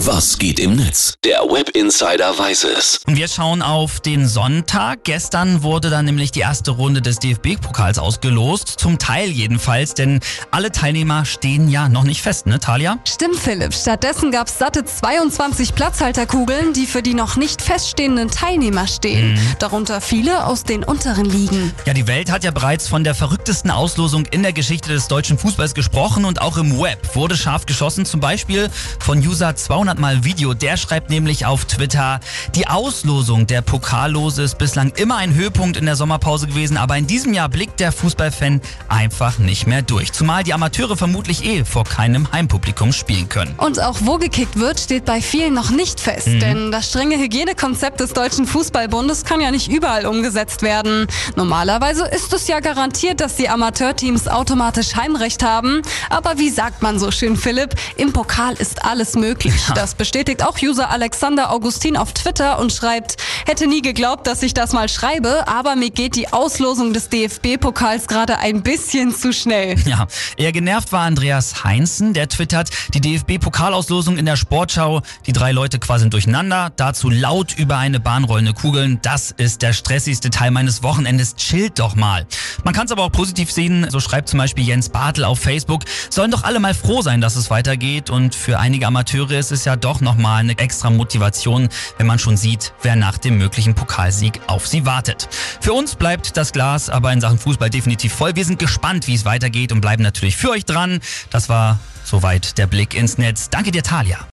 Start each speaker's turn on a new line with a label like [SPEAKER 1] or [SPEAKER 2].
[SPEAKER 1] Was geht im Netz? Der Web Insider weiß es.
[SPEAKER 2] Und wir schauen auf den Sonntag. Gestern wurde dann nämlich die erste Runde des DFB-Pokals ausgelost. Zum Teil jedenfalls, denn alle Teilnehmer stehen ja noch nicht fest, ne, Talia?
[SPEAKER 3] Stimmt, Philipp. Stattdessen gab es satte 22 Platzhalterkugeln, die für die noch nicht feststehenden Teilnehmer stehen.
[SPEAKER 2] Mhm.
[SPEAKER 3] Darunter viele aus den unteren Ligen.
[SPEAKER 2] Ja, die Welt hat ja bereits von der verrücktesten Auslosung in der Geschichte des deutschen Fußballs gesprochen und auch im Web wurde scharf geschossen, zum Beispiel von User 200 mal Video. Der schreibt nämlich auf Twitter, die Auslosung der Pokallose ist bislang immer ein Höhepunkt in der Sommerpause gewesen, aber in diesem Jahr blickt der Fußballfan einfach nicht mehr durch. Zumal die Amateure vermutlich eh vor keinem Heimpublikum spielen können.
[SPEAKER 3] Und auch wo gekickt wird, steht bei vielen noch nicht fest.
[SPEAKER 2] Mhm.
[SPEAKER 3] Denn das strenge Hygienekonzept des Deutschen Fußballbundes kann ja nicht überall umgesetzt werden. Normalerweise ist es ja garantiert, dass die Amateurteams automatisch Heimrecht haben. Aber wie sagt man so schön, Philipp, im Pokal ist alles möglich. Das bestätigt auch User Alexander Augustin auf Twitter und schreibt, hätte nie geglaubt, dass ich das mal schreibe, aber mir geht die Auslosung des DFB-Pokals gerade ein bisschen zu schnell.
[SPEAKER 2] Ja, eher genervt war Andreas Heinzen, der twittert, die DFB-Pokalauslosung in der Sportschau, die drei Leute quasi durcheinander, dazu laut über eine Bahn rollende Kugeln, das ist der stressigste Teil meines Wochenendes, chillt doch mal. Man kann es aber auch positiv sehen, so schreibt zum Beispiel Jens Bartel auf Facebook, sollen doch alle mal froh sein, dass es weitergeht und für einige Amateure ist es ja doch nochmal eine extra Motivation, wenn man schon sieht, wer nach dem möglichen Pokalsieg auf sie wartet. Für uns bleibt das Glas aber in Sachen Fußball definitiv voll. Wir sind gespannt, wie es weitergeht und bleiben natürlich für euch dran. Das war soweit der Blick ins Netz. Danke dir, Talia.